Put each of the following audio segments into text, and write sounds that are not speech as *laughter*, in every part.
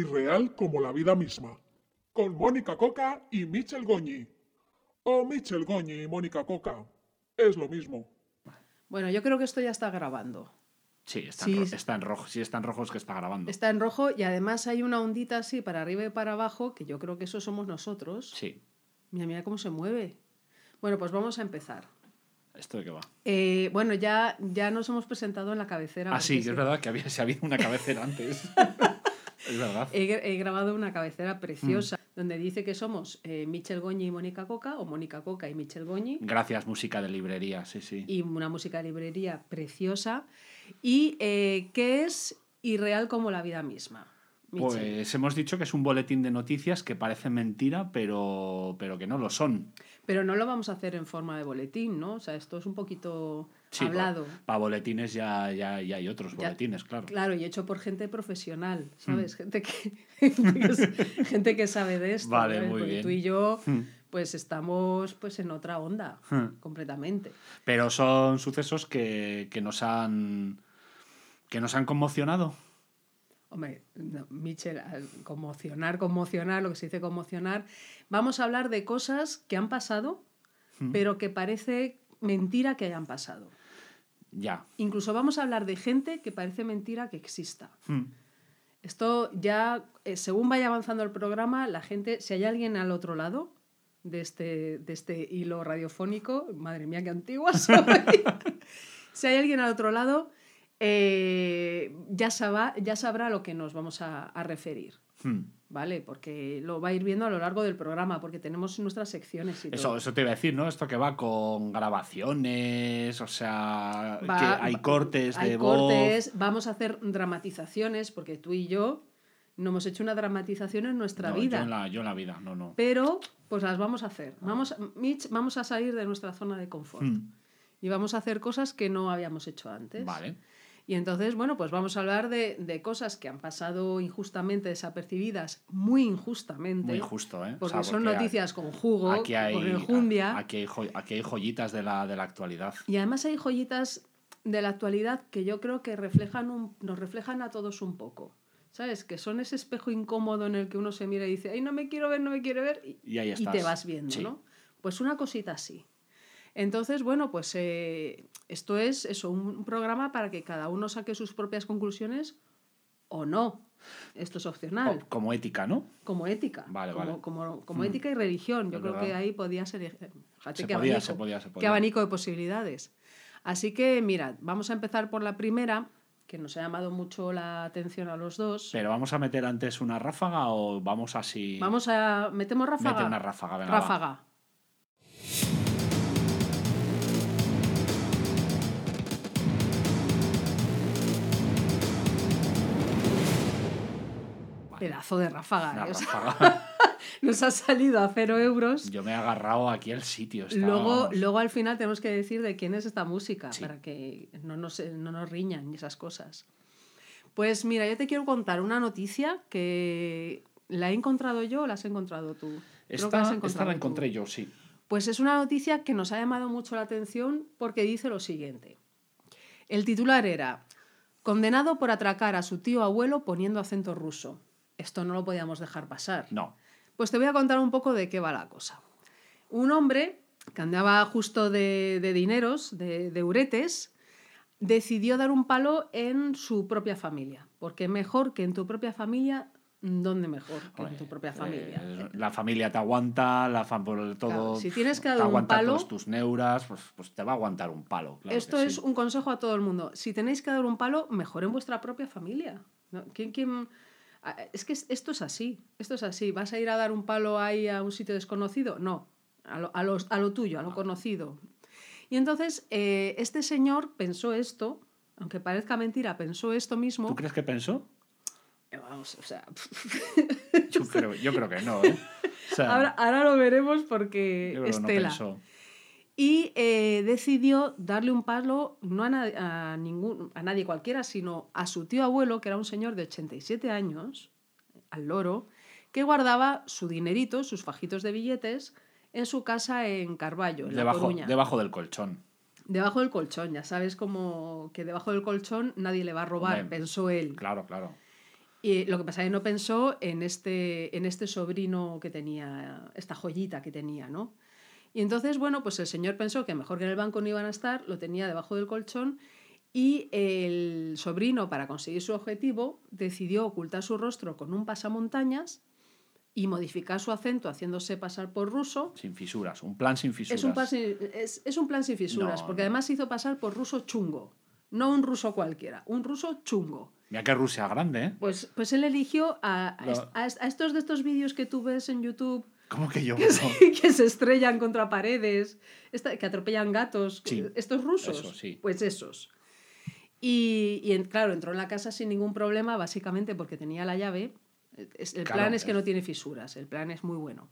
Irreal como la vida misma, con Mónica Coca y Michel Goñi. O Michel Goñi y Mónica Coca. Es lo mismo. Bueno, yo creo que esto ya está grabando. Sí, está, Sí. En, ro- está en rojo. Sí, está en rojo es que está grabando. Está en rojo y además hay una ondita así para arriba y para abajo, que yo creo que eso somos nosotros. Sí. Mira, mira cómo se mueve. Bueno, pues vamos a empezar. ¿Esto de qué va? Eh, bueno, ya, ya nos hemos presentado en la cabecera. Ah, sí, es verdad que había, se había una cabecera antes. *laughs* es verdad. He, gra- he grabado una cabecera preciosa Mm. donde dice que somos eh, Michel Goñi y Mónica Coca, o Mónica Coca y Michel Goñi, Gracias, música de librería, sí, sí. y una música de librería preciosa, y eh, que es irreal como la vida misma. Michel. Pues hemos dicho que es un boletín de noticias que parece mentira, pero, pero que no lo son. Pero no lo vamos a hacer en forma de boletín, ¿no? O sea, esto es un poquito Sí, hablado. Para boletines ya, ya, ya hay otros Ya- boletines, claro. Claro, y hecho por gente profesional, Mm. ¿sabes? Gente, que, *laughs* gente, que, s- gente que sabe de esto. Vale, ¿sabes? muy Porque bien. tú y yo, Mm. pues estamos pues en otra onda, Mm. completamente. Pero son sucesos que, que nos han que nos han conmocionado. Hombre, no, Michel, conmocionar, conmocionar, lo que se dice conmocionar. Vamos a hablar de cosas que han pasado, pero que parece mentira que hayan pasado. Ya. Incluso vamos a hablar de gente que parece mentira que exista. Mm. Esto ya, eh, según vaya avanzando el programa, la gente, si hay alguien al otro lado de este, de este hilo radiofónico, madre mía, qué antigua *laughs* soy. *laughs* si hay alguien al otro lado, eh, ya, sabrá, ya sabrá a lo que nos vamos a, a referir. Mm. ¿Vale? Porque lo va a ir viendo a lo largo del programa, porque tenemos nuestras secciones y Eso, todo. eso te iba a decir, ¿no? Esto que va con grabaciones, o sea, Va- que hay cortes hay de voz. cortes, vamos a hacer dramatizaciones, porque tú y yo no hemos hecho una dramatización en nuestra No, vida. Yo en, la, yo en la vida, no, no. Pero, pues las vamos a hacer. Vamos, Mitch, vamos a salir de nuestra zona de confort. Mm. Y vamos a hacer cosas que no habíamos hecho antes. Vale. Y entonces, bueno, pues vamos a hablar de, de cosas que han pasado injustamente desapercibidas, muy injustamente. Muy injusto, ¿eh? O Porque son noticias con jugo, aquí hay, con enjundia. Aquí hay, aquí hay joyitas de la, de la actualidad. Y además hay joyitas de la actualidad que yo creo que reflejan un- nos reflejan a todos un poco. ¿Sabes? Que son ese espejo incómodo en el que uno se mira y dice, ay, no me quiero ver, no me quiero ver. Y, Y ahí y estás. te vas viendo, Sí. ¿no? Pues una cosita así. Entonces, bueno, pues eh, esto es eso, un programa para que cada uno saque sus propias conclusiones o no. Esto es opcional, O- como ética, ¿no? como ética. Vale, como, vale. Como, como Mm. ética y religión. Yo Es creo que ahí podía ser. eh, Fíjate Se qué podía, abanico, se podía, se qué abanico de posibilidades. Así que, mirad, vamos a empezar por la primera, que nos ha llamado mucho la atención a los dos. Pero vamos a meter antes una ráfaga o vamos así. Vamos a. ¿Metemos ráfaga? Mete una ráfaga, venga. va. Pedazo de ráfaga. ¿eh? O sea, ráfaga. *laughs* nos ha salido a cero euros. Yo me he agarrado aquí al sitio. está- Luego, luego al final tenemos que decir de quién es esta música Sí. para que no nos, no nos riñan y esas cosas. Pues mira, yo te quiero contar una noticia que la he encontrado yo o la has encontrado tú. Creo que Esta, la tú. encontré yo, sí. Pues es una noticia que nos ha llamado mucho la atención porque dice lo siguiente. El titular era, condenado por atracar a su tío abuelo poniendo acento ruso. Esto no lo podíamos dejar pasar. No. Pues te voy a contar un poco de qué va la cosa. Un hombre que andaba justo de, de dineros, de, de uretes, decidió dar un palo en su propia familia. Porque mejor que en tu propia familia, ¿dónde mejor que en tu propia familia? Eh, la familia te aguanta, la fa- por todo. Claro, si tienes que te dar un palo- todos tus neuras, pues, pues te va a aguantar un palo. claro Esto es sí. un consejo a todo el mundo. Si tenéis que dar un palo, mejor en vuestra propia familia. ¿no? ¿Quién, quién- Es que es- esto es así. Esto es así. ¿Vas a ir a dar un palo ahí a un sitio desconocido? No. A lo, a los- a lo tuyo, a lo conocido. Y entonces, eh, este señor pensó esto, aunque parezca mentira, pensó esto mismo. ¿Tú crees que pensó? Eh, Vamos, o sea, *laughs* Yo creo, yo creo que no, ¿eh? O sea, ahora, ahora lo veremos porque yo creo es que no pensó. Y eh, decidió darle un palo no a, na- a ningún, a nadie cualquiera, sino a su tío abuelo, que era un señor de 87 años, al loro, que guardaba su dinerito, sus fajitos de billetes, en su casa en Carballo, en La Debajo, Coruña. debajo del colchón. Debajo del colchón, ya sabes como que debajo del colchón nadie le va a robar, pensó él. Claro, claro. Y lo que pasa es que no pensó en este, en este sobrino que tenía, esta joyita que tenía, ¿no? Y entonces, bueno, pues el señor pensó que mejor que en el banco no iban a estar, lo tenía debajo del colchón y el sobrino, para conseguir su objetivo, decidió ocultar su rostro con un pasamontañas y modificar su acento haciéndose pasar por ruso. Sin fisuras, un plan sin fisuras. Es un, plan sin, es, es un plan sin fisuras, No, porque no. además se hizo pasar por ruso chungo. No un ruso cualquiera, un ruso chungo. Mira que Rusia grande, ¿eh? Pues, pues él eligió a, a Lo- est- a est- a estos de estos vídeos que tú ves en YouTube ¿Cómo que yo? que se, *laughs* que se estrellan contra paredes, que atropellan gatos, Sí, estos rusos, eso, sí. pues esos. Y, claro, entró en la casa sin ningún problema, básicamente porque tenía la llave. El Claro, plan es que no tiene fisuras, el plan es muy bueno.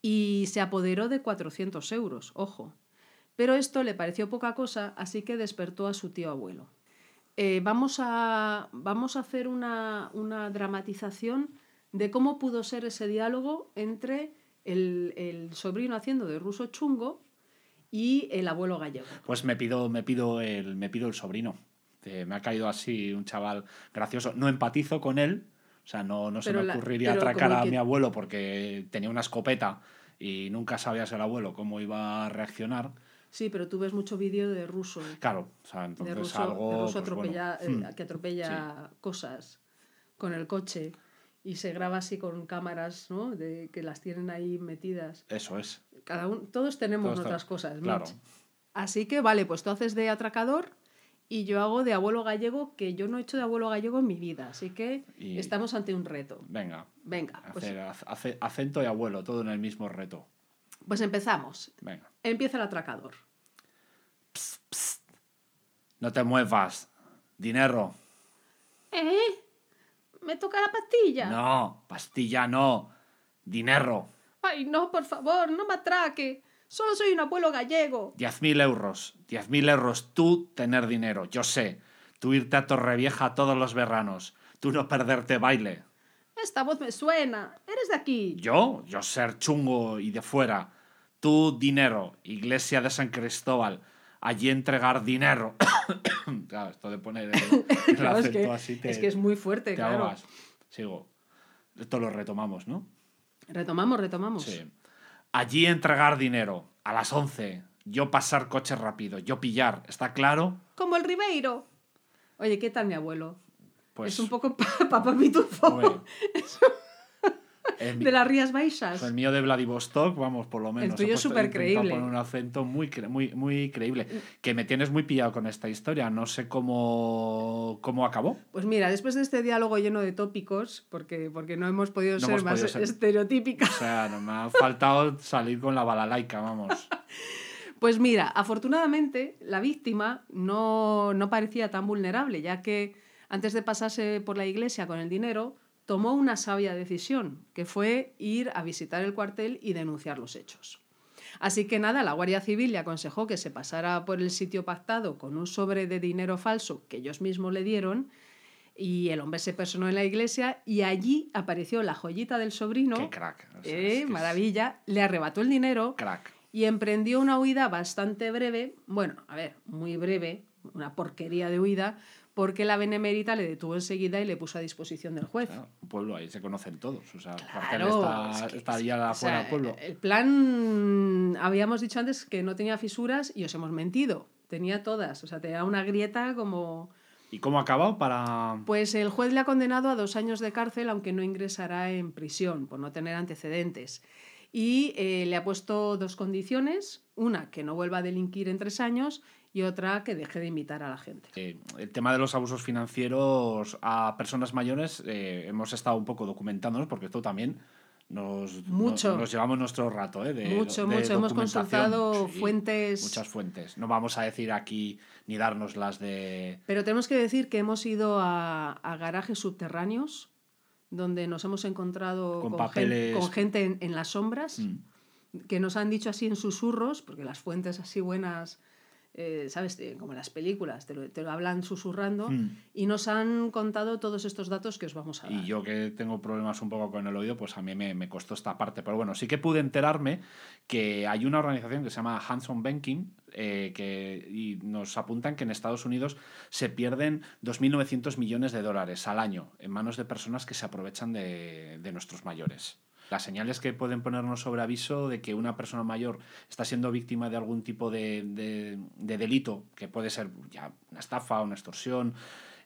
Y se apoderó de 400 euros, ojo. Pero esto le pareció poca cosa, así que despertó a su tío abuelo. Eh, vamos, a, vamos a hacer una, una dramatización de cómo pudo ser ese diálogo entre el, el sobrino haciendo de ruso chungo y el abuelo gallego. Pues me pido, me pido el, me pido el sobrino. Eh, me ha caído así un chaval gracioso. No empatizo con él. O sea, no, no se Pero me la- ocurriría pero atracar a que- mi abuelo porque tenía una escopeta y nunca sabías el abuelo cómo iba a reaccionar. Sí, pero tú ves mucho vídeo de ruso. Claro, o sea, de entonces ruso, algo. de ruso pues, bueno, atropella- eh, hmm. que atropella cosas con el coche y se graba así con cámaras ¿no? de, que las tienen ahí metidas. Eso es. Cada uno, todos tenemos Todos nuestras cosas. claro. Mitch. Así que vale, pues tú haces de atracador y yo hago de abuelo gallego, que yo no he hecho de abuelo gallego en mi vida. Así que Y- estamos ante un reto. Venga. Venga, pues, hacer ac- ace- acento y abuelo, todo en el mismo reto. pues empezamos. Venga. Empieza el atracador. No te muevas. Dinero. ¿Eh? ¿Me toca la pastilla? No, pastilla no. Dinero. Ay, no, por favor, no me atraque. Solo soy un abuelo gallego. Diez mil euros. Diez mil euros. Tú tener dinero. Yo sé. Tú irte a Torrevieja todos los veranos. Tú no perderte baile. Esta voz me suena. Eres de aquí. Yo, yo ser chungo y de fuera. Tú dinero. Iglesia de San Cristóbal. Allí entregar dinero. *coughs* claro, esto de poner el, *coughs* el Claro, es, acento que, así te, es que es muy fuerte, te claro. ahogas. Sigo. Esto lo retomamos, ¿no? Retomamos, retomamos. Sí. Allí entregar dinero. A las 11. Yo pasar coche rápido. Yo pillar. ¿Está claro? Como el Ribeiro. Oye, ¿qué tal mi abuelo? Pues. es un poco *laughs* pa- papá pitufo. *laughs* el, mi- de las Rías Baixas. el mío de Vladivostok, vamos, por lo menos. tuyo he es supercreíble. intentado poner un acento muy, muy, muy creíble. Que me tienes muy pillado con esta historia. No sé cómo, cómo acabó. Pues mira, después de este diálogo lleno de tópicos, porque, porque no hemos podido No ser hemos más podido estereotípicas, O sea, no me ha faltado salir con la balalaica, vamos. *laughs* Pues mira, afortunadamente la víctima no, no parecía tan vulnerable, ya que antes de pasarse por la iglesia con el dinero, tomó una sabia decisión, que fue ir a visitar el cuartel y denunciar los hechos. Así que nada, la Guardia Civil le aconsejó que se pasara por el sitio pactado con un sobre de dinero falso que ellos mismos le dieron y el hombre se personó en la iglesia y allí apareció la joyita del sobrino. Qué crack. O sea, Eh, es que es maravilla, le arrebató el dinero Crack. y emprendió una huida bastante breve, bueno, a ver, muy breve, una porquería de huida, porque la Benemérita le detuvo enseguida y le puso a disposición del juez. Claro, un pueblo ahí se conocen todos. O sea, Claro, está, es que- está ya o sea, afuera del pueblo. El plan, habíamos dicho antes que no tenía fisuras y os hemos mentido. Tenía todas, o sea, tenía una grieta como... ¿Y cómo ha acabado para...? Pues el juez le ha condenado a dos años de cárcel, aunque no ingresará en prisión por no tener antecedentes. Y eh, le ha puesto dos condiciones, una que no vuelva a delinquir en tres años y otra que deje de imitar a la gente. Eh, el tema de los abusos financieros a personas mayores eh, hemos estado un poco documentándonos porque esto también nos, Mucho. no- nos llevamos nuestro rato eh, de mucho, de mucho. Hemos consultado Sí, fuentes... muchas fuentes no vamos a decir aquí ni darnos las de Pero tenemos que decir que hemos ido a, a garajes subterráneos donde nos hemos encontrado Con con, papeles. gen- con gente en, en las sombras Mm. que nos han dicho así en susurros, porque las fuentes así buenas, eh, ¿sabes? Como en las películas, te lo, te lo hablan susurrando Mm. y nos han contado todos estos datos que os vamos a dar. Y yo que tengo problemas un poco con el oído, pues a mí me, me costó esta parte. Pero bueno, sí que pude enterarme que hay una organización que se llama Hands on Banking, eh, que, y nos apuntan que en Estados Unidos se pierden 2.900 millones de dólares al año en manos de personas que se aprovechan de, de nuestros mayores. Las señales que pueden ponernos sobre aviso de que una persona mayor está siendo víctima de algún tipo de, de- de delito, que puede ser ya una estafa, una extorsión,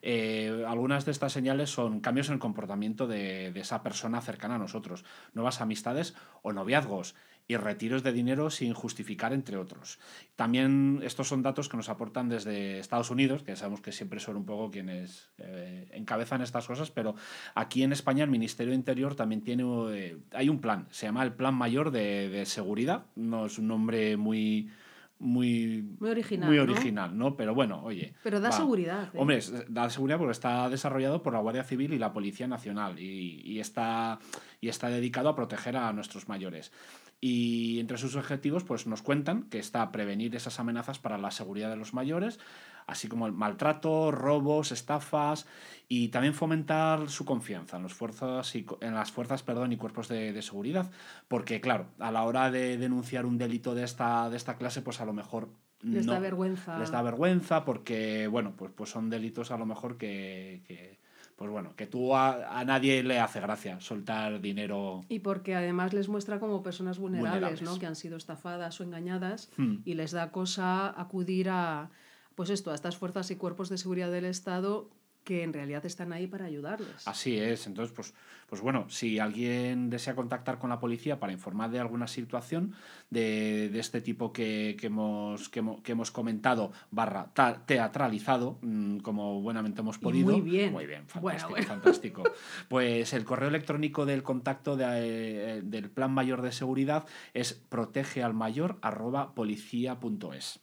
eh, algunas de estas señales son cambios en el comportamiento de, de esa persona cercana a nosotros, nuevas amistades o noviazgos y retiros de dinero sin justificar, entre otros. También estos son datos que nos aportan desde Estados Unidos, que sabemos que siempre son un poco quienes eh, encabezan estas cosas, pero aquí en España el Ministerio de Interior también tiene, eh, hay un plan, se llama el Plan Mayor de, de Seguridad, no es un nombre muy... Muy, Muy original, muy ¿no? original, ¿no? Pero bueno, oye. Pero da va. seguridad. ¿eh? Hombre, da seguridad porque está desarrollado por la Guardia Civil y la Policía Nacional y, y está, y está dedicado a proteger a nuestros mayores. Y entre sus objetivos, pues nos cuentan que está a prevenir esas amenazas para la seguridad de los mayores, así como el maltrato, robos, estafas y también fomentar su confianza en, los fuerzas y, en las fuerzas perdón, y cuerpos de, de seguridad. Porque, claro, a la hora de denunciar un delito de esta, de esta clase, pues a lo mejor Les da vergüenza. Les da vergüenza porque, bueno, pues, pues son delitos a lo mejor que, que, pues bueno, que tú a, a nadie le hace gracia soltar dinero. Y porque además les muestra como personas vulnerables, Vulnerables. ¿no? Que han sido estafadas o engañadas Hmm. y les da cosa acudir a, pues esto, a estas fuerzas y cuerpos de seguridad del Estado que en realidad están ahí para ayudarles. Así es, entonces, pues, pues bueno, si alguien desea contactar con la policía para informar de alguna situación de, de este tipo que, que hemos, que, hemos, que hemos comentado, barra ta- teatralizado, mm, como buenamente hemos Y podido. muy bien. Muy bien, Bueno, fantástico, bueno. fantástico. Pues el correo electrónico del contacto de, eh, del Plan Mayor de Seguridad es protegealmayor.policía.es.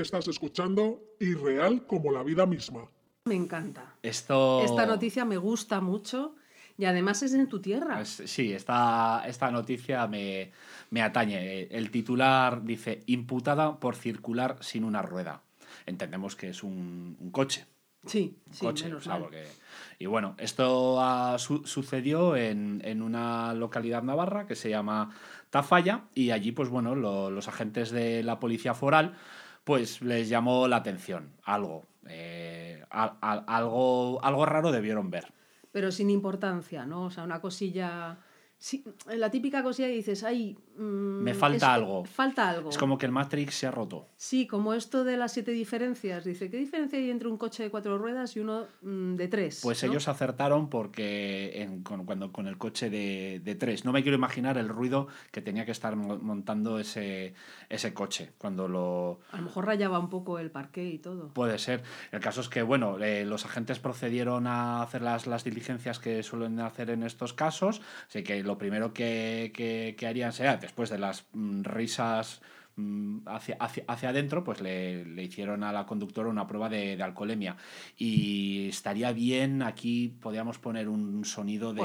Estás escuchando Irreal como la vida misma. Me encanta. Esto... Esta noticia me gusta mucho y además es en tu tierra. Pues sí, esta, esta noticia me, me atañe. El titular dice, imputada por circular sin una rueda. Entendemos que es un, un coche. sí, un sí, coche, menos o sea, mal. porque- Y bueno, esto ha su- sucedió en, en una localidad navarra que se llama Tafalla y allí, pues bueno, lo- los agentes de la policía foral pues les llamó la atención algo. eh, al- al- algo, algo raro debieron ver. Pero sin importancia, ¿no? O sea, una cosilla... sí, la típica cosilla que dices, ay... mm, Me falta es- algo. Falta algo. Es como que el Matrix se ha roto. Sí, como esto de las siete diferencias. Dice, ¿qué diferencia hay entre un coche de cuatro ruedas y uno mm, de tres? Pues ¿no? ellos acertaron porque en- con, cuando, con el coche de, de tres. No me quiero imaginar el ruido que tenía que estar mo- montando ese, ese coche cuando lo... A lo mejor rayaba un poco el parqué y todo. Puede ser. El caso es que, bueno, eh, los agentes procedieron a hacer las, las diligencias que suelen hacer en estos casos. Así que lo primero que, que- que harían sería, después de las mm, risas mm, hacia, hacia, hacia adentro, pues le, le hicieron a la conductora una prueba de, de alcoholemia. Y estaría bien, aquí podríamos poner un sonido de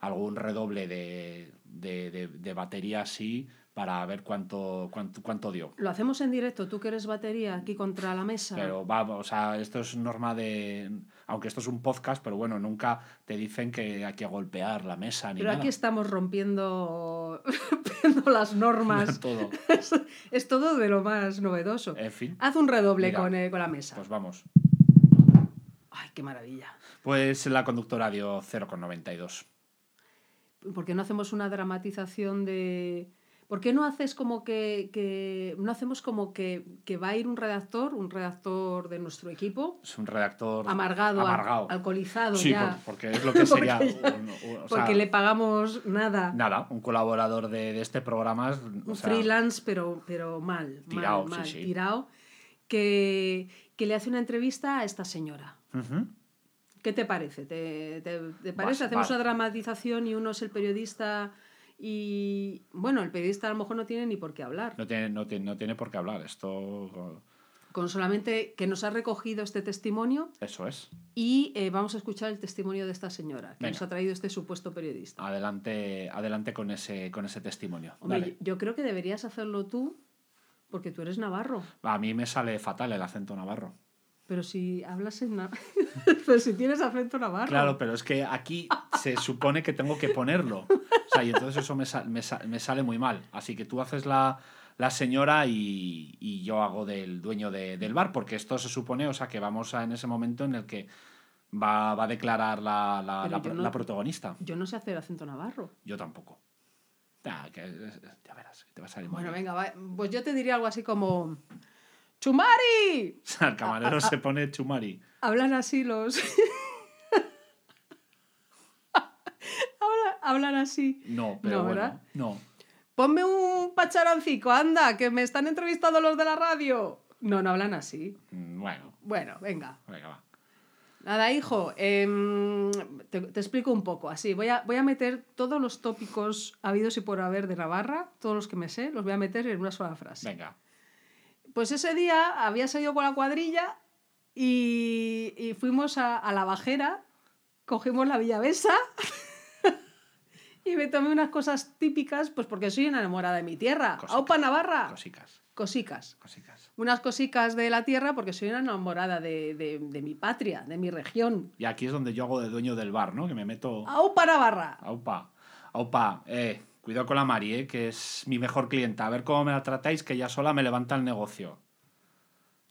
algún redoble de, de, de- de batería así para ver cuánto, cuánto, cuánto dio. Lo hacemos en directo, tú que eres batería aquí contra la mesa. Pero vamos, o sea, esto es norma de. Aunque esto es un podcast, pero bueno, nunca te dicen que hay que golpear la mesa ni Pero nada. aquí estamos rompiendo, *laughs* rompiendo las normas. *laughs* Todo. es, es todo de lo más novedoso. En fin, Haz un redoble Mira, con, eh, con la mesa. pues vamos. Ay, qué maravilla. Pues la conductora dio 0,92. ¿Por qué no hacemos una dramatización de... ¿Por qué no haces como que, que- no hacemos como que, que va a ir un redactor, un redactor de nuestro equipo, Es un redactor amargado, al- amargado. alcoholizado Sí, ya, por- porque es lo que *laughs* sería. Porque ya- un- un- o porque sea, le pagamos nada, Nada, un colaborador de, de este programa. es- o un sea, freelance, pero, pero mal, Tirao, mal, mal, sí. tirao, que, que le hace una entrevista a esta señora. ujú. ¿Qué te parece? ¿Te, te- te parece? Vas- Hacemos va. una dramatización y uno es el periodista y... Bueno, el periodista a lo mejor no tiene ni por qué hablar. No, tiene, no, tiene, no tiene por qué hablar. Esto. Con solamente que nos ha recogido este testimonio Eso es. y eh, vamos a escuchar el testimonio de esta señora que Venga. nos ha traído este supuesto periodista. Adelante, adelante con, ese, con ese testimonio. Hombre, Dale. yo, yo creo que deberías hacerlo tú porque tú eres navarro. A mí me sale fatal el acento navarro. Pero si hablas en... na- *laughs* pero si tienes acento navarro. Claro, pero es que aquí *laughs* se supone que tengo que ponerlo. O sea, y entonces eso me, sal- me sa- me sale muy mal. Así que tú haces la, la señora y, y yo hago del dueño de- del bar, porque esto se supone, o sea, que vamos a, en ese momento en el que va, va a declarar la, la- la no- la protagonista. Yo no sé hacer acento navarro. Yo tampoco. Ah, que, ya verás, te va a salir Bueno, venga, va. pues yo te diría algo así como... ¡Chumari! *laughs* El camarero se pone chumari. Hablan así los... Habla- Hablan así. No, pero No, bueno, ¿verdad? no. Ponme un pacharancico, anda, que me están entrevistando los de la radio. No, no hablan así. Mm, Bueno, Bueno, venga. venga, va. Nada, hijo, em, te, te explico un poco. Así, voy a, voy a meter todos los tópicos habidos y por haber de Navarra, todos los que me sé, los voy a meter en una sola frase. Venga. Pues ese día había salido con la cuadrilla y, y fuimos a, a la bajera, cogimos la Villavesa *laughs* y me tomé unas cosas típicas, pues porque soy una enamorada de mi tierra. Cosicas. ¡Aupa Navarra! Cosicas, Cosicas. cosicas. Unas cosicas de la tierra porque soy una enamorada de, de- de mi patria, de mi región. Y aquí es donde yo hago de dueño del bar, ¿no? Que me meto. ¡Aupa Navarra! Aupa, aupa, eh, cuidado con la Mari, eh, que es mi mejor clienta. A ver cómo me la tratáis, que ella sola me levanta el negocio.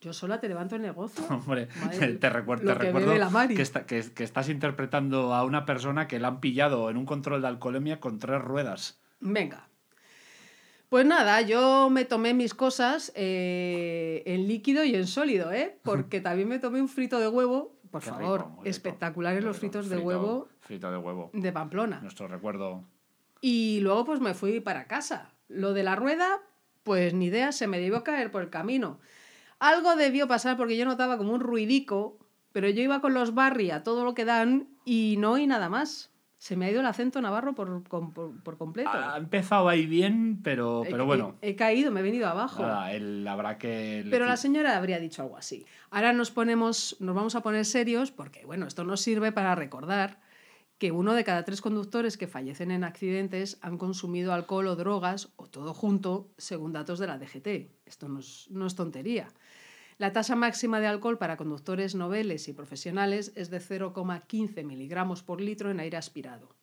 Yo sola te levanto el negocio. *laughs* Hombre, Madre, te, recuer- te que recuerdo bebe la Mari. que, está- que- que estás interpretando a una persona que la han pillado en un control de alcoholemia con tres ruedas. Venga. Pues nada, yo me tomé mis cosas eh, en líquido y en sólido, ¿eh? Porque *laughs* también me tomé un frito de huevo. Por Qué favor, rico, rico, espectaculares muy los rico. fritos de Frito- huevo Frito de huevo. de Pamplona. Nuestro recuerdo. Y luego pues me fui para casa. Lo de la rueda, pues ni idea, se me debió caer por el camino. Algo debió pasar porque yo notaba como un ruidico, pero yo iba con los barri a todo lo que dan y no oí nada más. Se me ha ido el acento navarro por, por, por completo. Ha empezado ahí bien, pero, He- pero bueno. He, he caído, me he venido abajo. Nada, él habrá que. Pero la señora habría dicho algo así. Ahora nos ponemos, nos vamos a poner serios porque, bueno, esto nos sirve para recordar que uno de cada tres conductores que fallecen en accidentes han consumido alcohol o drogas o todo junto, según datos de la DGT. Esto no es, no es tontería. La tasa máxima de alcohol para conductores noveles y profesionales es de 0,15 miligramos por litro en aire aspirado.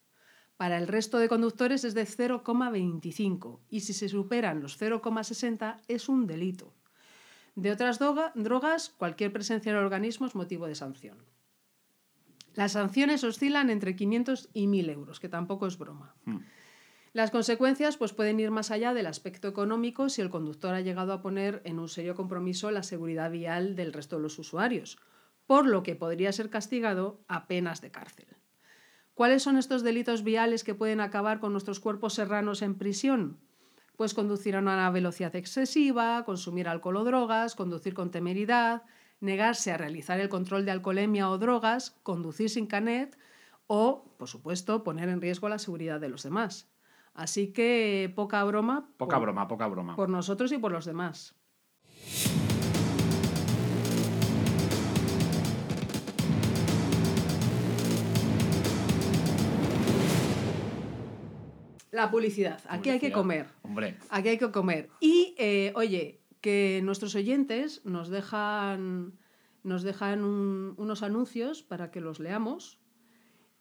Para el resto de conductores es de 0,25 y si se superan los 0,60 es un delito. De otras droga- drogas, cualquier presencia en el organismo es motivo de sanción. Las sanciones oscilan entre 500 y 1.000 euros, que tampoco es broma. Hmm. Las consecuencias pues, pueden ir más allá del aspecto económico si el conductor ha llegado a poner en un serio compromiso la seguridad vial del resto de los usuarios, por lo que podría ser castigado a penas de cárcel. ¿Cuáles son estos delitos viales que pueden acabar con nuestros cuerpos serranos en prisión? Pues conducir a una velocidad excesiva, consumir alcohol o drogas, conducir con temeridad, negarse a realizar el control de alcoholemia o drogas, conducir sin canet o, por supuesto, poner en riesgo la seguridad de los demás. Así que poca broma. Poca por, broma, poca broma. Por nosotros y por los demás. La publicidad. Aquí hay que comer. Hombre, Aquí hay que comer. Y, eh, oye, que nuestros oyentes nos dejan, nos dejan un- unos anuncios para que los leamos.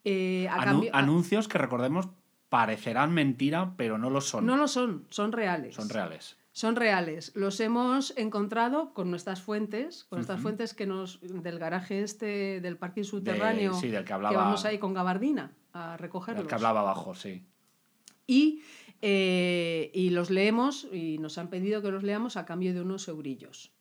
Eh, a anu- cambio- a- anuncios que recordemos parecerán mentira, pero no lo son. no lo son, son reales. Son reales. Son reales. Los hemos encontrado con nuestras fuentes, con nuestras fuentes que nos del garaje este del parking De- subterráneo sí, del que hablaba. que vamos ahí con gabardina a recogerlos. El que hablaba abajo, sí. Y, eh, y los leemos y nos han pedido que los leamos a cambio de unos eurillos.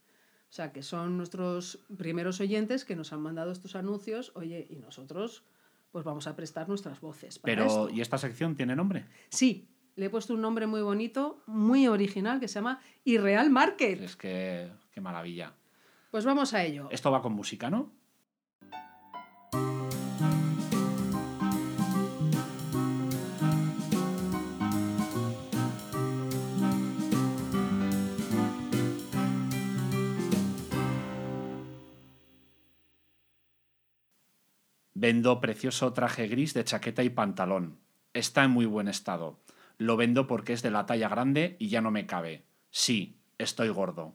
O sea, que son nuestros primeros oyentes que nos han mandado estos anuncios, oye, y nosotros pues vamos a prestar nuestras voces. Para Pero, esto. ¿y esta sección tiene nombre? Sí, le he puesto un nombre muy bonito, muy original, que se llama Irreal Market. Es que, qué maravilla. Pues vamos a ello. Esto va con música, ¿no? Vendo precioso traje gris de chaqueta y pantalón. Está en muy buen estado. Lo vendo porque es de la talla grande y ya no me cabe. Sí, estoy gordo.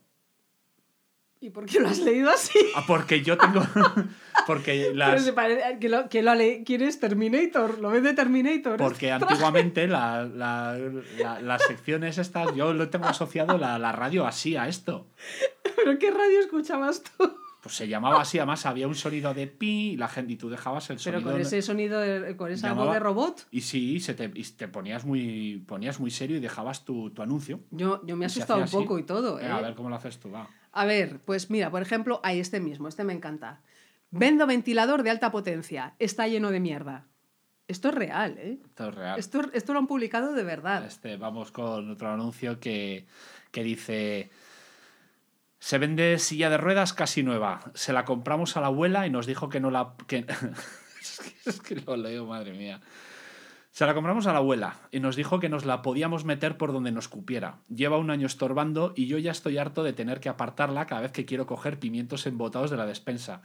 ¿Y por qué lo has leído así? Ah, porque yo tengo. *laughs* Porque las, se parece- que lo, que lo ale- ¿Quién es Terminator? ¿Lo ves de Terminator? porque antiguamente la- la- la- las secciones estas, yo lo tengo asociado la, la radio así a esto. *laughs* ¿Pero qué radio escuchabas tú? Pues se llamaba así, además había un sonido de pi y la gente y tú dejabas el Pero sonido. con ese sonido, de- con esa Llamaba- voz de robot. Y sí, se te, y te ponías muy ponías muy serio y dejabas tu, tu anuncio. Yo, yo me he asustado un así. poco y todo. ¿eh? a ver cómo lo haces tú, va. A ver, pues mira, por ejemplo, hay este mismo, este me encanta. Vendo ventilador de alta potencia, está lleno de mierda. Esto es real, ¿eh? Esto es real. Esto, esto lo han publicado de verdad. Este, vamos con otro anuncio que, que dice: Se vende silla de ruedas casi nueva. Se la compramos a la abuela y nos dijo que no la. *laughs* Que... es, que, lo leo, madre mía. Se la compramos a la abuela y nos dijo que nos la podíamos meter por donde nos cupiera. Lleva un año estorbando y yo ya estoy harto de tener que apartarla cada vez que quiero coger pimientos embotados de la despensa.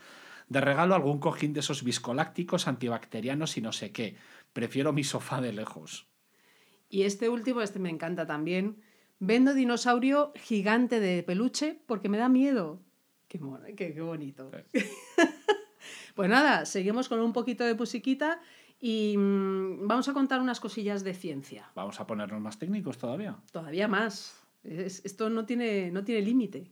De regalo algún cojín de esos viscolácticos antibacterianos y no sé qué. Prefiero mi sofá de lejos. Y este último, este me encanta también. Vendo dinosaurio gigante de peluche porque me da miedo. Qué, mono, qué, qué bonito. *laughs* pues nada, seguimos con un poquito de musiquita y mm, vamos a contar unas cosillas de ciencia. Vamos a ponernos más técnicos todavía. Todavía más. Es- esto no tiene, no tiene límite.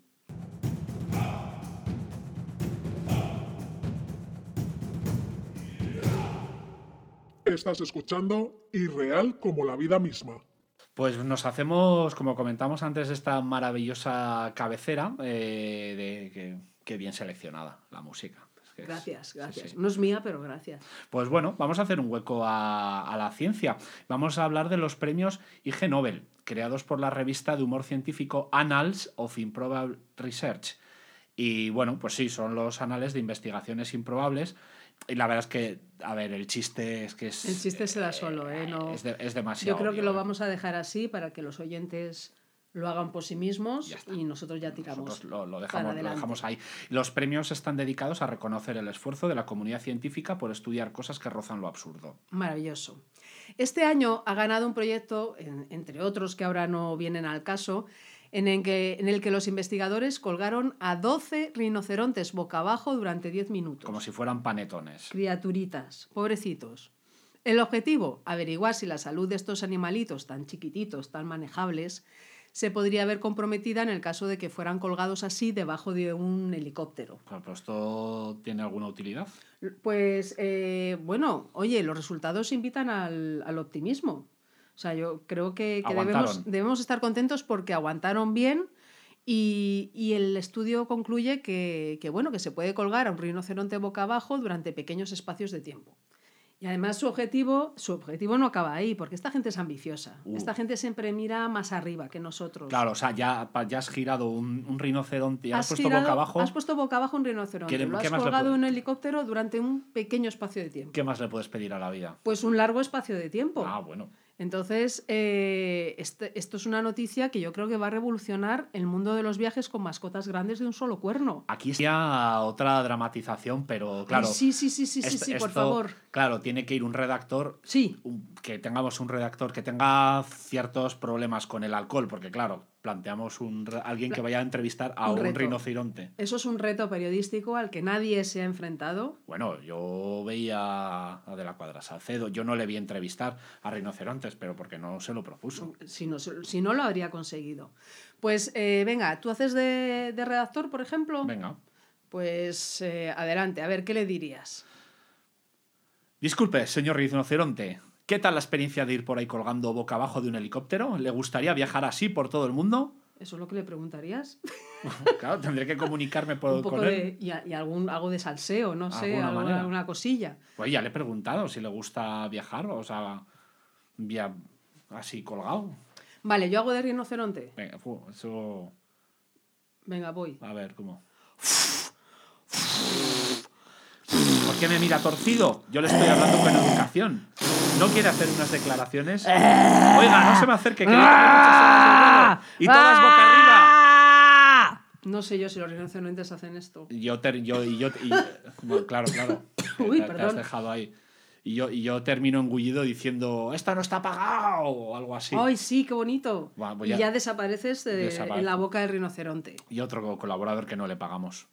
Estás escuchando Irreal como la vida misma. Pues nos hacemos, como comentamos antes, esta maravillosa cabecera eh, de que, que bien seleccionada la música. Es que es- Gracias, sí, gracias. sí. No es mía, pero gracias. Pues bueno, vamos a hacer un hueco a, a la ciencia. Vamos a hablar de los premios IG Nobel, creados por la revista de humor científico Annals of Improbable Research. Y bueno, pues sí, son los anales de investigaciones improbables. Y la verdad es que, a ver, el chiste es que es. El chiste se da solo, ¿eh? No- Es, de- es demasiado. Yo creo que obvio, lo ¿eh? vamos a dejar así para que los oyentes lo hagan por sí mismos y nosotros ya tiramos. Nosotros lo, lo para dejamos, lo dejamos ahí. Los premios están dedicados a reconocer el esfuerzo de la comunidad científica por estudiar cosas que rozan lo absurdo. Maravilloso. Este año ha ganado un proyecto, en- entre otros que ahora no vienen al caso, en el, que, en el que los investigadores colgaron a 12 rinocerontes boca abajo durante 10 minutos. Como si fueran panetones. Criaturitas, pobrecitos. El objetivo, averiguar si la salud de estos animalitos tan chiquititos, tan manejables, se podría ver comprometida en el caso de que fueran colgados así debajo de un helicóptero. Pero, pero ¿esto tiene alguna utilidad? Pues eh, bueno, oye, los resultados invitan al, al optimismo. O sea, yo creo que, que debemos, estar contentos porque aguantaron bien y, y el estudio concluye que, que, bueno, que se puede colgar a un rinoceronte boca abajo durante pequeños espacios de tiempo. Y además su objetivo, su objetivo no acaba ahí, porque esta gente es ambiciosa. Uh. Esta gente siempre mira más arriba que nosotros. Claro, o sea, ya, ya has girado un, un rinoceronte y has, puesto girado- boca abajo. Has puesto boca abajo un rinoceronte. ¿Qué le- Lo has colgado en un helicóptero durante un pequeño espacio de tiempo. ¿Qué más le puedes pedir a la vida? Pues un largo espacio de tiempo. Ah, bueno. Entonces, eh, este- esto es una noticia que yo creo que va a revolucionar el mundo de los viajes con mascotas grandes de un solo cuerno. Aquí sería otra dramatización, pero claro. Ay, sí, sí, sí, sí, sí, esto- sí, por esto, favor. Claro, tiene que ir un redactor Sí, un- que tengamos un redactor que tenga ciertos problemas con el alcohol, porque claro, planteamos un, alguien que vaya a entrevistar a Un rinoceronte. eso es un reto periodístico al que nadie se ha enfrentado. Bueno, yo veía a De la Cuadra Salcedo, yo no le vi entrevistar a rinocerontes, pero porque no se lo propuso. Si no, si no lo habría conseguido. Pues eh, venga, ¿tú haces de, de redactor, por ejemplo? Venga. Pues eh, adelante, a ver, ¿qué le dirías? Disculpe, señor rinoceronte, ¿qué tal la experiencia de ir por ahí colgando boca abajo de un helicóptero? ¿Le gustaría viajar así por todo el mundo? ¿Eso es lo que le preguntarías? Claro, tendré que comunicarme por, *laughs* Un poco con él. de, y, a- y algún, algo de salseo, no sé, Alguna cosilla. Pues ya le he preguntado si le gusta viajar, o sea, via- así colgado. Vale, yo hago de rinoceronte. Venga, fu, eso. Venga, voy. A ver, ¿cómo? ¿Por qué me mira torcido? Yo le estoy hablando con educación. ¿No quiere hacer unas declaraciones? Oiga, no se me acerque, que yo tengo muchas. Y todas boca arriba. No sé yo si los rinocerontes hacen esto. Yo, ter- yo, y yo y- bueno, claro, claro. *laughs* Uy, te, te has perdón. dejado ahí. Y yo, y yo termino engullido diciendo, esto no está pagado, o algo así. ¡Ay, sí, qué bonito! Va, pues y ya- ya desapareces de- en la boca del rinoceronte. Y otro colaborador que no le pagamos.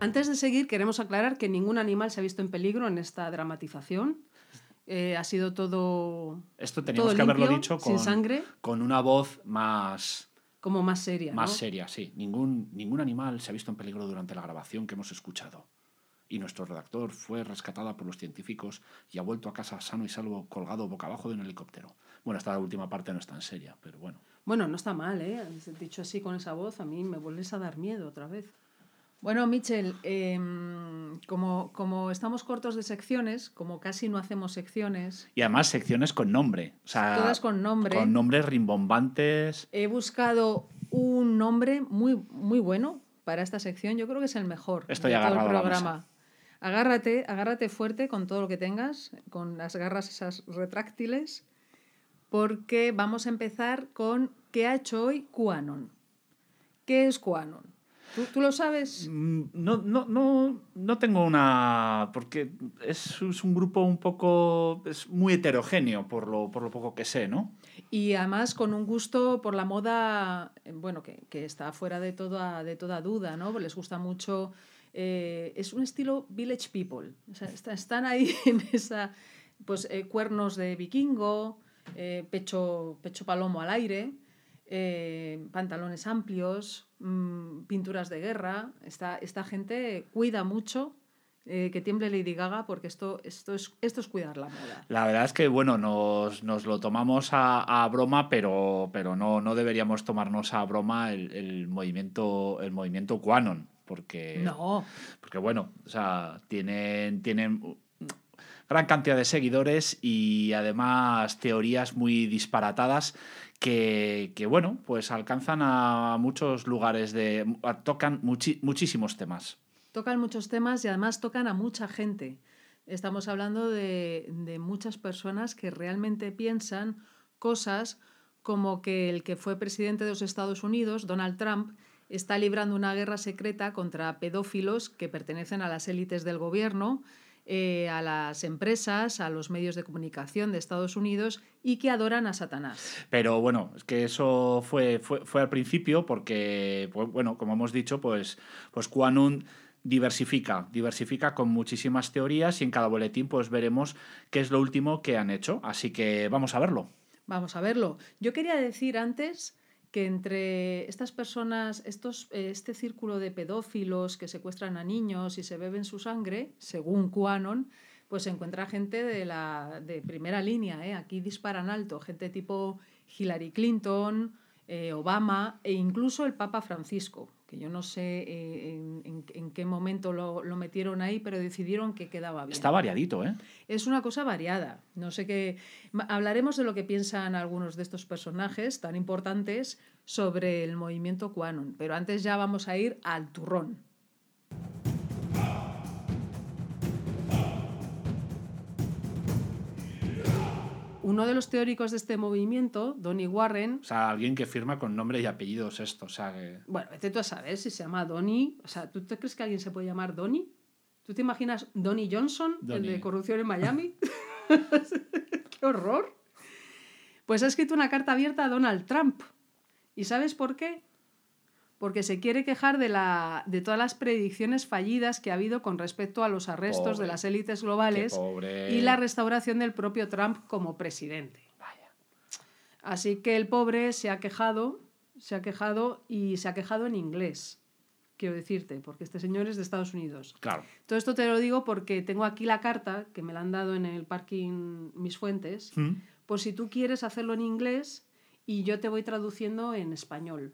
Antes de seguir, queremos aclarar que ningún animal se ha visto en peligro en esta dramatización. Eh, ha sido todo. Esto teníamos todo que haberlo dicho sin con, sangre. con una voz más, Como más seria. más ¿no? seria, sí. Ningún, ningún animal se ha visto en peligro durante la grabación que hemos escuchado. Y nuestro redactor fue rescatada por los científicos y ha vuelto a casa sano y salvo colgado boca abajo de un helicóptero. Bueno, esta última parte no es tan seria, pero bueno. Bueno, no está mal, ¿eh? Dicho así con esa voz, a mí me vuelves a dar miedo otra vez. Bueno, Michel, em, como, como estamos cortos de secciones, como casi no hacemos secciones, Y además secciones con nombre. O sea, Todas con nombre. Con nombres rimbombantes. he buscado un nombre muy, muy bueno para esta sección. Yo creo que es el mejor Estoy de todo el programa. Agárrate, agárrate fuerte con todo lo que tengas, con las garras esas retráctiles, porque vamos a empezar con ¿qué ha hecho hoy QAnon? ¿Qué es QAnon? ¿Tú, tú lo sabes? Mm, No, no, no, no tengo una. Porque es, es un grupo un poco. Es muy heterogéneo por lo, por lo poco que sé, ¿no? Y además con un gusto por la moda, eh, bueno, que, que está fuera de toda, de toda duda, ¿no? Les gusta mucho. eh, es un estilo village people. O sea, está- están ahí *laughs* en esa. Pues eh, cuernos de vikingo, eh, pecho, pecho palomo al aire, eh, pantalones amplios, mm, pinturas de guerra. Esta, esta gente cuida mucho eh, que tiemble Lady Gaga porque esto, esto, es, esto es cuidar la moda. La verdad es que, bueno, nos, nos lo tomamos a, a broma, pero, pero no, no deberíamos tomarnos a broma el, el movimiento, el movimiento Quanon. Porque, No, porque bueno, o sea, tienen, tienen gran cantidad de seguidores y además teorías muy disparatadas que, que, bueno, pues alcanzan a muchos lugares de... tocan muchi- muchísimos temas. Tocan muchos temas y además tocan a mucha gente. Estamos hablando de, de muchas personas que realmente piensan cosas como que el que fue presidente de los Estados Unidos, Donald Trump, está librando una guerra secreta contra pedófilos que pertenecen a las élites del gobierno, eh, a las empresas, a los medios de comunicación de Estados Unidos y que adoran a Satanás. Pero bueno, es que eso fue, fue, fue al principio porque, pues, bueno, como hemos dicho, pues, pues QAnon diversifica, diversifica con muchísimas teorías y en cada boletín pues veremos qué es lo último que han hecho. Así que vamos a verlo. Vamos a verlo. Yo quería decir antes que entre estas personas, estos, eh, este círculo de pedófilos que secuestran a niños y se beben su sangre, según QAnon, pues se encuentra gente de, la, de primera línea. ¿eh? Aquí disparan alto, gente tipo Hillary Clinton, eh, Obama e incluso el Papa Francisco, que yo no sé eh, en, en- en qué momento lo, lo metieron ahí, pero decidieron que quedaba bien. Está variadito, ¿eh? Es una cosa variada. No sé qué. Hablaremos de lo que piensan algunos de estos personajes tan importantes sobre el movimiento QAnon. Pero antes ya vamos a ir al turrón. Uno de los teóricos de este movimiento, Donny Warren, O sea, alguien que firma con nombre y apellidos esto. O sea, que... bueno, vete tú a saber si se llama Donny. O sea, ¿tú te crees que alguien se puede llamar Donny? ¿Tú te imaginas Donny Johnson, el de corrupción en Miami? *laughs* ¡Qué horror! Pues ha escrito una carta abierta a Donald Trump. ¿Y sabes por qué? Porque se quiere quejar de, la, de todas las predicciones fallidas que ha habido con respecto a los arrestos de las élites globales y la restauración del propio Trump como presidente. Vaya. Así que el pobre se ha quejado, se ha quejado y se ha quejado en inglés, quiero decirte, porque este señor es de Estados Unidos. Claro. Todo esto te lo digo porque tengo aquí la carta que me la han dado en el parking Mis Fuentes, ¿Mm? por si tú quieres hacerlo en inglés y yo te voy traduciendo en español.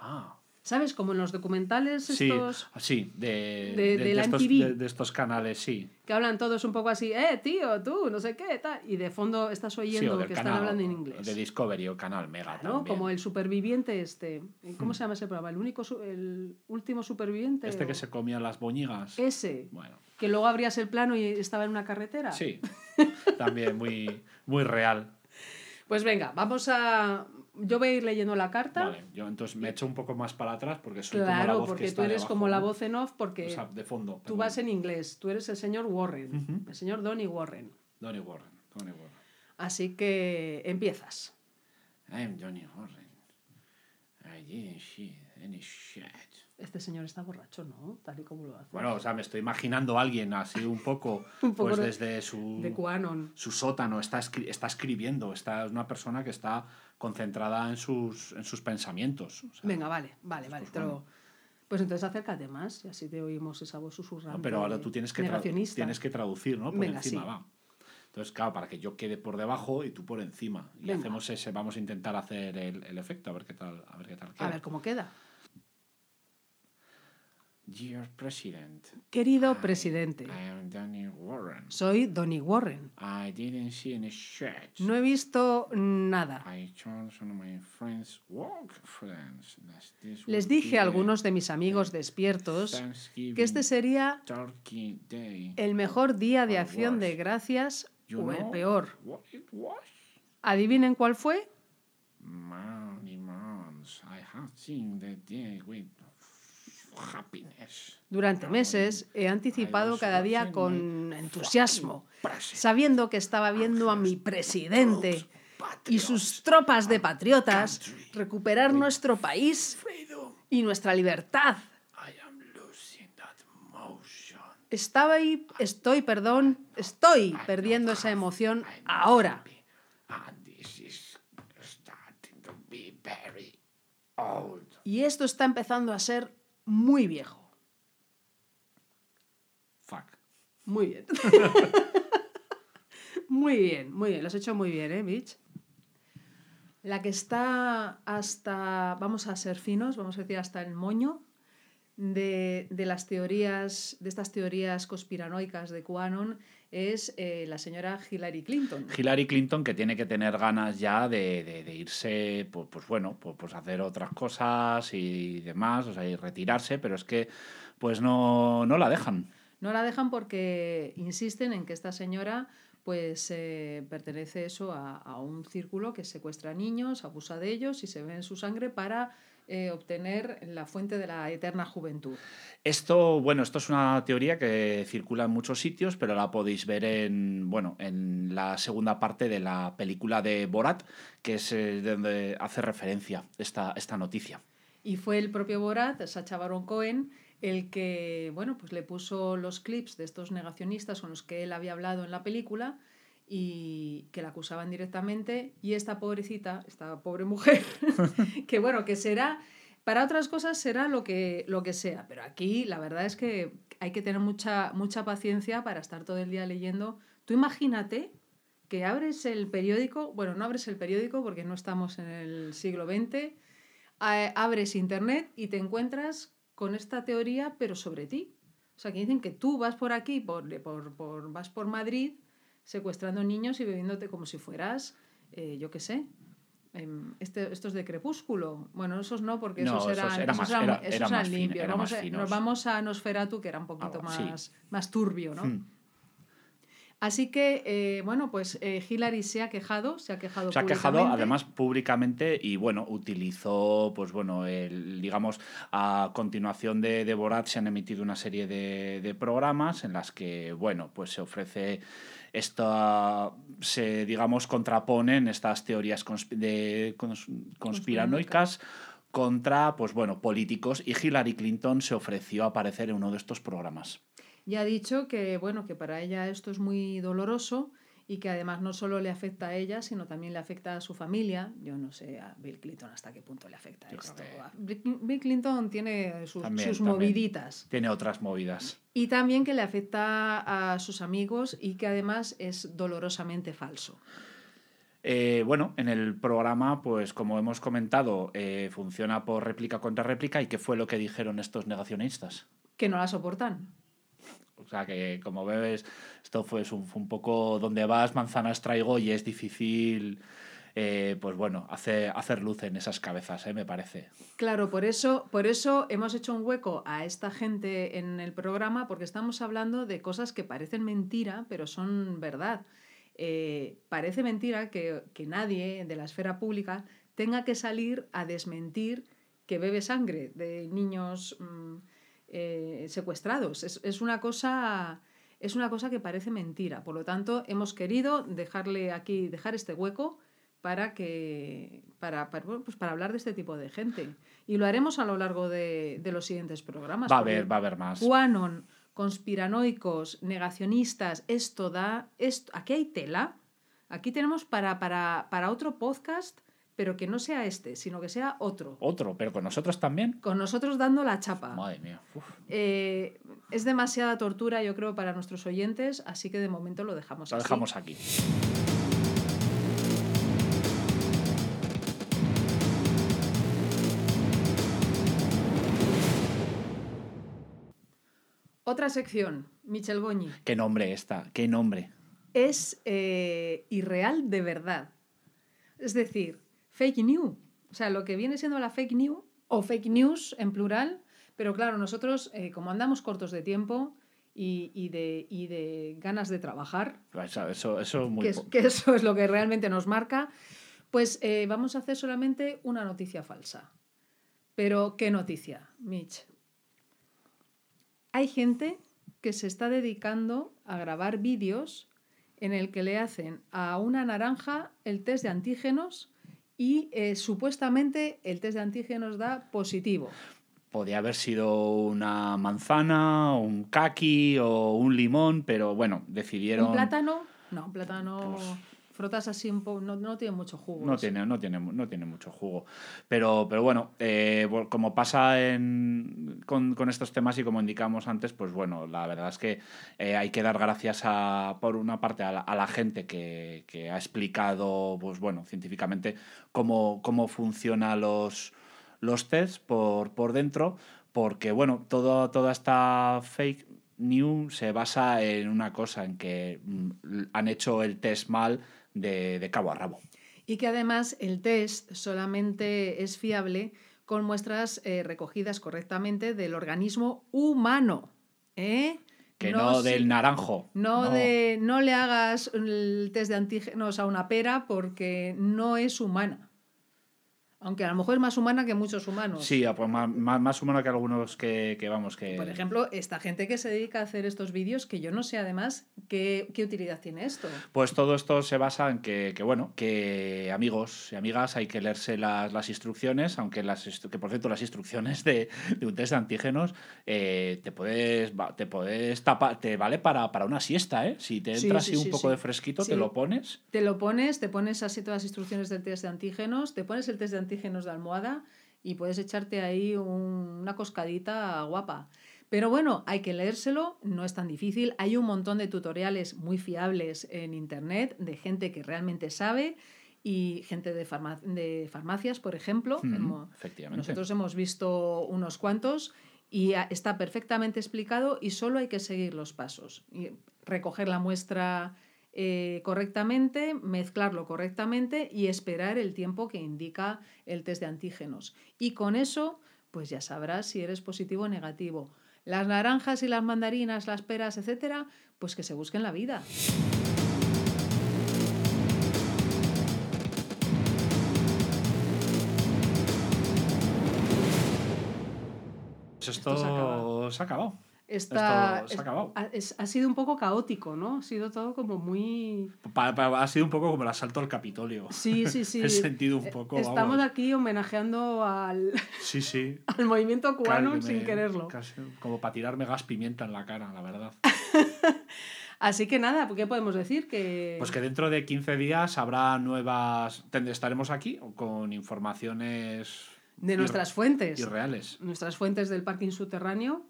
Ah. ¿Sabes? Como en los documentales Sí, estos sí, de, De- de estos, de- de estos canales, sí. que hablan todos un poco así, eh, tío, tú, no sé qué, tal. Y de fondo estás Sí, oyendo del que canal, están hablando en inglés. De Discovery o Canal Mega ¿no? también. Como el superviviente este. ¿Cómo se llama ese programa? ¿El, único, el último superviviente? Este que se comía las boñigas. Ese. Bueno, Que luego abrías el plano y estaba en una carretera. sí. *laughs* también muy, muy real. Pues venga, vamos a... Yo voy a ir leyendo la carta. Vale, yo entonces me echo un poco más para atrás porque soy como la claro, voz que porque está tú eres debajo, como la voz en off porque O sea, de fondo. tú vas en inglés. Tú eres el señor Warren. Ujú. El señor Donny Warren. Donny Warren. Donny Warren. Así que empiezas. I'm Johnny Warren. I didn't see any shit. Este señor está borracho, ¿no? Tal y como lo hace. Bueno, o sea, me estoy imaginando a alguien así un poco, *laughs* Un poco pues de- desde su, de su sótano, está, escri- está escribiendo, está, es una persona que está concentrada en sus, en sus pensamientos. o sea, Venga, vale, vale, vale. pues lo- bueno. Pues entonces acércate más y así te oímos esa voz susurrando. ¿no? Pero ahora tú tienes que, tienes que traducir, ¿no? Por Venga, encima, sí. va. Entonces, claro, para que yo quede por debajo y tú por encima. Y Venga. hacemos ese, vamos a intentar hacer el, el efecto, a ver qué tal, a ver qué tal A queda. ver cómo queda. Dear President, Querido I- presidente, I am Danny Warren. soy Donny Warren. I didn't see any shit. No he visto nada. I told some of my friends, work friends, this Les dije a algunos de mis amigos despiertos que este sería Day. el mejor día de acción de gracias You o el peor. what it was? ¿Adivinen cuál fue? Many months I have seen the day with. Durante meses he anticipado cada día con entusiasmo, sabiendo que estaba viendo a mi presidente y sus tropas de patriotas recuperar nuestro país y nuestra libertad. Estaba ahí, estoy, perdón, estoy perdiendo esa emoción ahora. Y esto está empezando a ser muy viejo. Fuck. Muy bien. *laughs* muy bien, muy bien. Lo has hecho muy bien, ¿eh, Mitch? La que está hasta, vamos a ser finos, vamos a decir hasta el moño de, de las teorías, de estas teorías conspiranoicas de QAnon es eh, la señora Hillary Clinton. Hillary Clinton que tiene que tener ganas ya de, de- de irse, pues, pues bueno, pues, pues hacer otras cosas y demás, o sea, y retirarse, pero es que pues no, no la dejan. No la dejan porque insisten en que esta señora pues eh, pertenece eso a, a un círculo que secuestra niños, abusa de ellos y se ve en su sangre para eh, obtener la fuente de la eterna juventud. Esto, bueno, esto es una teoría que circula en muchos sitios, pero la podéis ver en, bueno, en la segunda parte de la película de Borat, que es eh, de donde hace referencia esta, esta noticia. Y fue el propio Borat, Sacha Baron Cohen, el que bueno, pues le puso los clips de estos negacionistas con los que él había hablado en la película y que la acusaban directamente. Y esta pobrecita, esta pobre mujer, *laughs* que bueno, que será, para otras cosas será lo que, lo que sea, pero aquí la verdad es que hay que tener mucha, mucha paciencia para estar todo el día leyendo. Tú imagínate que abres el periódico, bueno, no abres el periódico porque no estamos en el siglo XX, a- abres internet y te encuentras con esta teoría, pero sobre ti. O sea, que dicen que tú vas por aquí, por, por, por- vas por Madrid, secuestrando niños y bebiéndote como si fueras, eh, yo qué sé, em, este, estos de crepúsculo. Bueno, esos no, porque No, esos eran, era esos eran- era- esos era eran más fin- limpios. Vamos a- nos vamos a Nosferatu, que era un poquito sí. más, más turbio, ¿no? Hmm. Así que, eh, bueno, pues eh, Hillary se ha quejado, se ha quejado Se ha quejado además públicamente y bueno, utilizó, pues bueno, el, digamos, a continuación de, de Borat se han emitido una serie de, de programas en las que, bueno, pues se ofrece esta, se, digamos, contraponen estas teorías consp- de, cons- conspiranoicas contra, pues bueno, políticos y Hillary Clinton se ofreció a aparecer en uno de estos programas. Y ha dicho que, bueno, que para ella esto es muy doloroso y que además no solo le afecta a ella, sino también le afecta a su familia. Yo no sé a Bill Clinton hasta qué punto le afecta Yo esto. Bill Bill Clinton tiene sus, También, sus también. moviditas. Tiene otras movidas. Y también que le afecta a sus amigos y que además es dolorosamente falso. Eh, bueno, en el programa, pues como hemos comentado, eh, funciona por réplica contra réplica. ¿Y qué fue lo que dijeron estos negacionistas? Que no la soportan. O sea que, como ves, esto fue, es un, un poco donde vas, manzanas traigo y es difícil, eh, pues bueno, hacer, hacer luz en esas cabezas, eh, me parece. Claro, por eso, por eso hemos hecho un hueco a esta gente en el programa, porque estamos hablando de cosas que parecen mentira, pero son verdad. Eh, parece mentira que, que nadie de la esfera pública tenga que salir a desmentir que bebe sangre de niños mm, eh, secuestrados. Es, es una cosa. Es una cosa que parece mentira. Por lo tanto, hemos querido dejarle aquí, dejar este hueco para que para, para, pues para hablar de este tipo de gente. Y lo haremos a lo largo de, de los siguientes programas. Va a haber, va a haber más. QAnon, conspiranoicos, negacionistas, esto da. Esto, aquí hay tela. Aquí tenemos para, para, para otro podcast, pero que no sea este, sino que sea otro. Otro, pero con nosotros también. Con nosotros dando la chapa. Madre mía. Eh, es demasiada tortura, yo creo, para nuestros oyentes, así que de momento lo dejamos Lo así. dejamos aquí. Otra sección, Michel Goñi. Qué nombre esta, qué nombre. Es eh, irreal de verdad. Es decir, fake news. O sea, lo que viene siendo la fake news, o fake news en plural, pero claro, nosotros, eh, como andamos cortos de tiempo y, y de, y de ganas de trabajar, Eso, eso, eso muy que, es- que eso es lo que realmente nos marca, pues eh, vamos a hacer solamente una noticia falsa. Pero, ¿qué noticia, Mitch? Hay gente que se está dedicando a grabar vídeos en el que le hacen a una naranja el test de antígenos y eh, supuestamente el test de antígenos da positivo. Podía haber sido una manzana, un kaki o un limón, pero bueno, decidieron. ¿Un plátano? No, un plátano Pues- frotas así un poco, no, no tiene mucho jugo. No tiene, no, tiene, no tiene mucho jugo. Pero, pero bueno, eh, como pasa en, con, con estos temas y como indicamos antes, pues bueno, la verdad es que eh, hay que dar gracias a, por una parte a la, a la gente que, que ha explicado, pues bueno, científicamente cómo, cómo funcionan los, los tests por, por dentro, porque bueno, todo, toda esta fake news se basa en una cosa, en que mm, han hecho el test mal de, de cabo a rabo. Y que además el test solamente es fiable con muestras eh, recogidas correctamente del organismo humano. ¿eh? Que no, del naranjo. No, De, no le hagas el test de antígenos a una pera porque no es humana. Aunque a lo mejor es más humana que muchos humanos. Sí, ah, pues más, más, más humano que algunos que, que vamos, que... Por ejemplo, esta gente que se dedica a hacer estos vídeos, que yo no sé además qué, qué utilidad tiene esto. Pues todo esto se basa en que, que, bueno, que amigos y amigas hay que leerse las, las instrucciones, aunque las que por cierto las instrucciones de, de un test de antígenos eh, te puedes te puedes tapar, te vale para, para una siesta, ¿eh? Si te Sí, entra sí, así un sí, poco sí. de fresquito, Sí. te lo pones. Te lo pones, te pones así todas las instrucciones del test de antígenos, te pones el test de antígenos de almohada y puedes echarte ahí un- una coscadita guapa. Pero bueno, hay que leérselo, no es tan difícil. Hay un montón de tutoriales muy fiables en internet de gente que realmente sabe y gente de, farma- de farmacias, por ejemplo. Mm, Hemos- efectivamente. nosotros hemos visto unos cuantos y está perfectamente explicado y solo hay que seguir los pasos. Y recoger la muestra eh, correctamente, mezclarlo correctamente y esperar el tiempo que indica el test de antígenos. Y con eso, pues ya sabrás si eres positivo o negativo. Las naranjas y las mandarinas, las peras, etcétera, pues que se busquen la vida. Pues Esto se ha acabado. Está, Esto se ha es- acabado. ha, es- ha sido un poco caótico, ¿no? Ha sido todo como muy... Pa- pa- ha sido un poco como el asalto al Capitolio. Sí, sí, *laughs* sí. He sentido un poco, Estamos vamos. aquí homenajeando al, Sí, sí. *laughs* al movimiento cubano sin quererlo. casi como para tirarme gas pimienta en la cara, la verdad. *laughs* Así que nada, ¿qué podemos decir? Que... Pues que dentro de 15 días habrá nuevas. Estaremos aquí con informaciones. de ir- nuestras fuentes. Irreales. nuestras fuentes del parking subterráneo.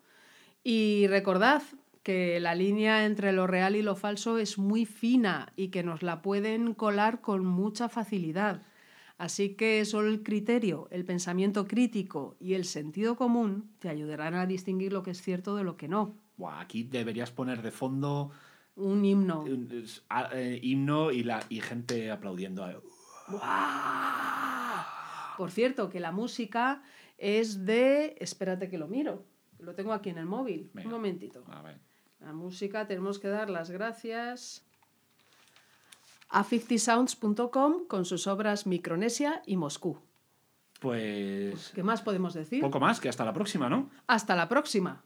Y recordad que la línea entre lo real y lo falso es muy fina y que nos la pueden colar con mucha facilidad. Así que solo el criterio, el pensamiento crítico y el sentido común te ayudarán a distinguir lo que es cierto de lo que no. Aquí deberías poner de fondo Un himno. un- es- a- eh, himno y, la, y gente aplaudiendo. eh. Por cierto, que la música es de... Espérate que lo miro. Lo tengo aquí en el móvil. Venga. Un momentito. A ver. La música tenemos que dar las gracias a 50sounds.com con sus obras Micronesia y Moscú. Pues. ¿Qué más podemos decir? Poco más, que hasta la próxima, ¿no? Hasta la próxima.